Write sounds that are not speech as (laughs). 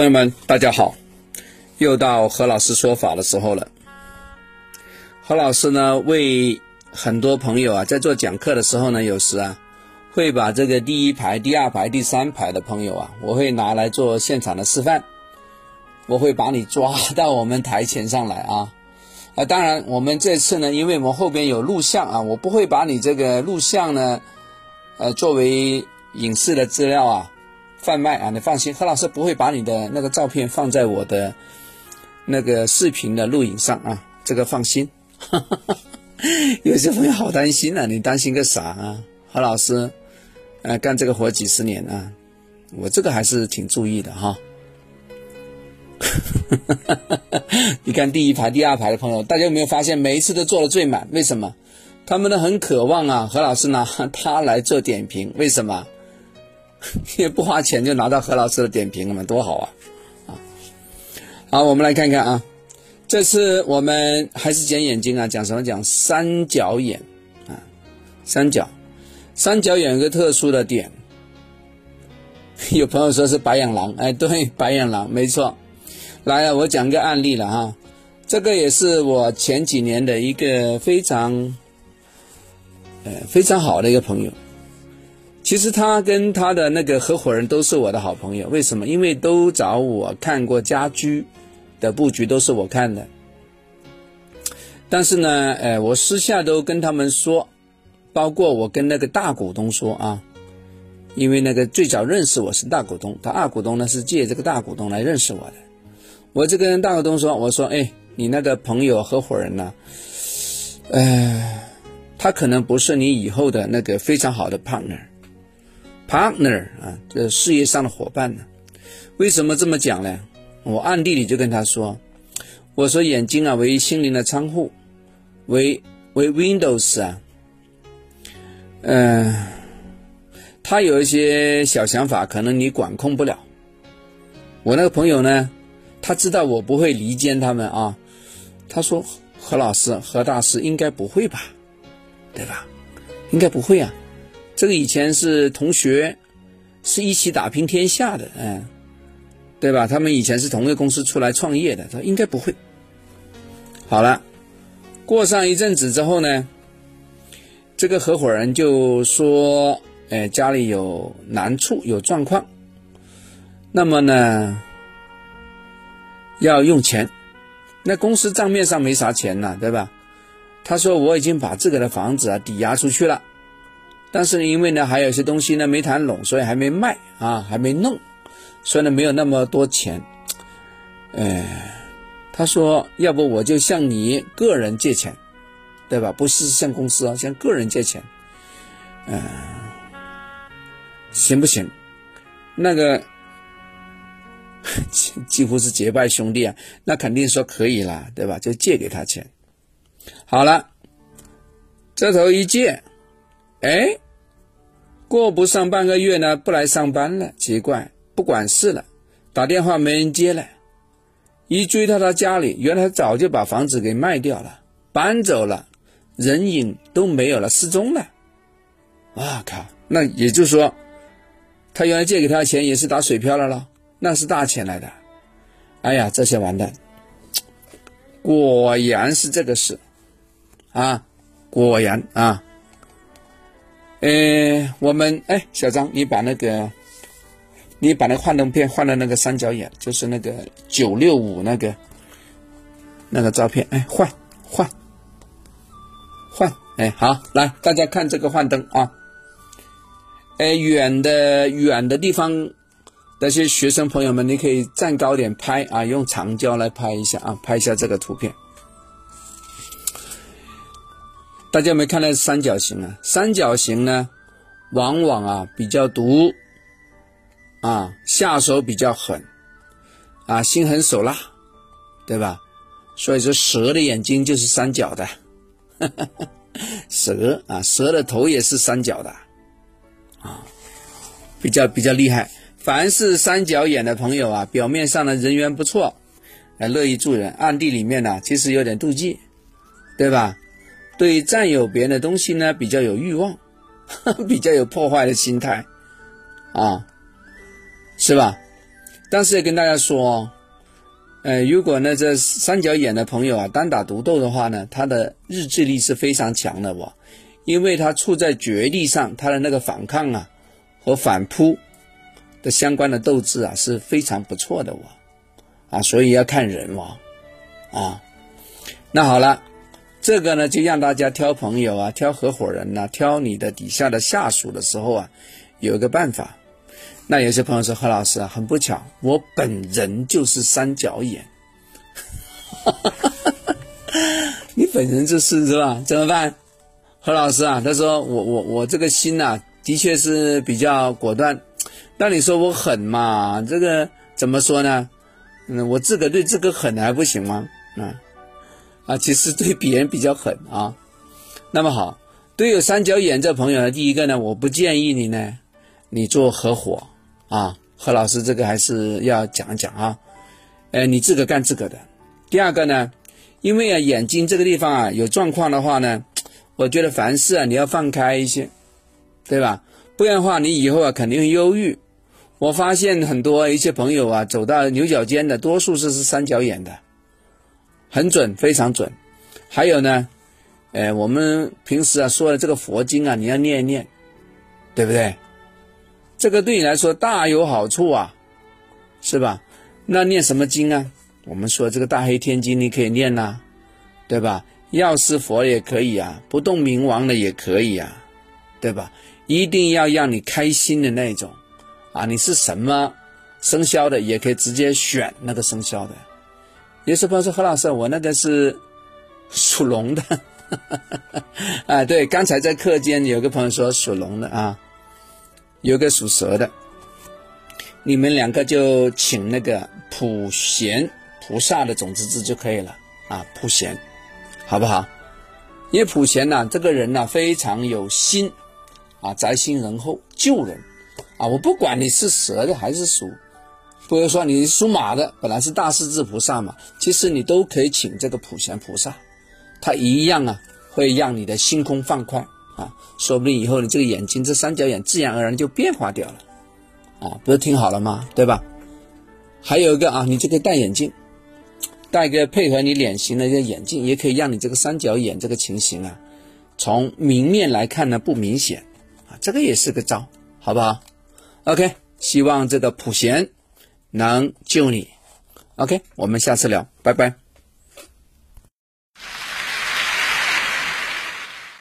朋友们，大家好，又到何老师说法的时候了。何老师呢，为很多朋友啊，在做讲课的时候呢，有时啊，会把这个第一排、第二排、第三排的朋友啊，我会拿来做现场的示范。我会把你抓到我们台前上来啊！啊，当然，我们这次呢，因为我们后边有录像啊，我不会把你这个录像呢，呃，作为影视的资料啊。贩卖啊，你放心，何老师不会把你的那个照片放在我的那个视频的录影上啊，这个放心。(laughs) 有些朋友好担心啊，你担心个啥啊？何老师，呃，干这个活几十年啊，我这个还是挺注意的哈。(laughs) 你看第一排、第二排的朋友，大家有没有发现，每一次都坐的最满？为什么？他们都很渴望啊，何老师拿他来做点评，为什么？(laughs) 也不花钱就拿到何老师的点评了嘛，多好啊！啊，好，我们来看看啊，这次我们还是讲眼睛啊，讲什么？讲三角眼啊，三角，三角眼有个特殊的点。(laughs) 有朋友说是白眼狼，哎，对，白眼狼，没错。来啊，我讲个案例了哈，这个也是我前几年的一个非常，呃，非常好的一个朋友。其实他跟他的那个合伙人都是我的好朋友，为什么？因为都找我看过家居的布局，都是我看的。但是呢，呃，我私下都跟他们说，包括我跟那个大股东说啊，因为那个最早认识我是大股东，他二股东呢是借这个大股东来认识我的。我就跟大股东说，我说，哎，你那个朋友合伙人呢，呃，他可能不是你以后的那个非常好的 partner。Partner 啊，这事业上的伙伴呢？为什么这么讲呢？我暗地里就跟他说：“我说眼睛啊，为心灵的仓库，为为 Windows 啊，嗯，他有一些小想法，可能你管控不了。我那个朋友呢，他知道我不会离间他们啊。他说何老师、何大师应该不会吧？对吧？应该不会啊。”这个以前是同学，是一起打拼天下的，嗯，对吧？他们以前是同一个公司出来创业的，他应该不会。好了，过上一阵子之后呢，这个合伙人就说：“哎，家里有难处，有状况，那么呢，要用钱。那公司账面上没啥钱呢，对吧？”他说：“我已经把自个的房子啊抵押出去了。”但是因为呢，还有些东西呢没谈拢，所以还没卖啊，还没弄，所以呢没有那么多钱。哎，他说，要不我就向你个人借钱，对吧？不是向公司啊，向个人借钱，嗯，行不行？那个几 (laughs) 几乎是结拜兄弟啊，那肯定说可以啦，对吧？就借给他钱。好了，这头一借。哎，过不上半个月呢，不来上班了，奇怪，不管事了，打电话没人接了，一追到他家里，原来他早就把房子给卖掉了，搬走了，人影都没有了，失踪了。啊靠！那也就是说，他原来借给他的钱也是打水漂了咯，那是大钱来的。哎呀，这些完蛋，(tsk) 果然是这个事啊，果然啊。呃，我们哎，小张，你把那个，你把那幻灯片换到那个三角眼，就是那个九六五那个那个照片，哎，换换换，哎，好，来，大家看这个幻灯啊，哎，远的远的地方那些学生朋友们，你可以站高点拍啊，用长焦来拍一下啊，拍一下这个图片。大家有没有看到三角形啊？三角形呢，往往啊比较毒，啊下手比较狠，啊心狠手辣，对吧？所以说蛇的眼睛就是三角的，(laughs) 蛇啊蛇的头也是三角的，啊比较比较厉害。凡是三角眼的朋友啊，表面上呢人缘不错，还乐意助人，暗地里面呢其实有点妒忌，对吧？对占有别人的东西呢，比较有欲望，(laughs) 比较有破坏的心态，啊，是吧？但是也跟大家说哦，呃，如果呢这三角眼的朋友啊单打独斗的话呢，他的日志力是非常强的哇，因为他处在绝地上，他的那个反抗啊和反扑的相关的斗志啊是非常不错的哇，啊，所以要看人哇，啊，那好了。这个呢，就让大家挑朋友啊，挑合伙人呐，挑你的底下的下属的时候啊，有一个办法。那有些朋友说：“何老师啊，很不巧，我本人就是三角眼。(laughs) ”你本人就是是吧？怎么办？何老师啊，他说：“我我我这个心呐，的确是比较果断。那你说我狠嘛？这个怎么说呢？嗯，我自个对自个狠还不行吗？啊？”啊，其实对别人比较狠啊。那么好，对有三角眼这朋友呢，第一个呢，我不建议你呢，你做合伙啊。何老师这个还是要讲一讲啊。呃，你自个干自个的。第二个呢，因为啊眼睛这个地方啊有状况的话呢，我觉得凡事啊你要放开一些，对吧？不然的话，你以后啊肯定会忧郁。我发现很多一些朋友啊走到牛角尖的，多数是是三角眼的。很准，非常准。还有呢，呃，我们平时啊说的这个佛经啊，你要念一念，对不对？这个对你来说大有好处啊，是吧？那念什么经啊？我们说这个大黑天经你可以念呐，对吧？药师佛也可以啊，不动明王的也可以啊，对吧？一定要让你开心的那种啊！你是什么生肖的，也可以直接选那个生肖的。有些朋友说何老师，我那个是属龙的，(laughs) 啊，对，刚才在课间有个朋友说属龙的啊，有个属蛇的，你们两个就请那个普贤菩萨的种子字就可以了啊，普贤，好不好？因为普贤呐，这个人呐非常有心啊，宅心仁厚，救人啊，我不管你是蛇的还是属。比如说你属马的，本来是大势至菩萨嘛，其实你都可以请这个普贤菩萨，他一样啊，会让你的心空放宽啊，说不定以后你这个眼睛这三角眼自然而然就变化掉了，啊，不是挺好了吗？对吧？还有一个啊，你这个戴眼镜，戴个配合你脸型的一个眼镜，也可以让你这个三角眼这个情形啊，从明面来看呢不明显啊，这个也是个招，好不好？OK，希望这个普贤。能救你，OK，我们下次聊，拜拜。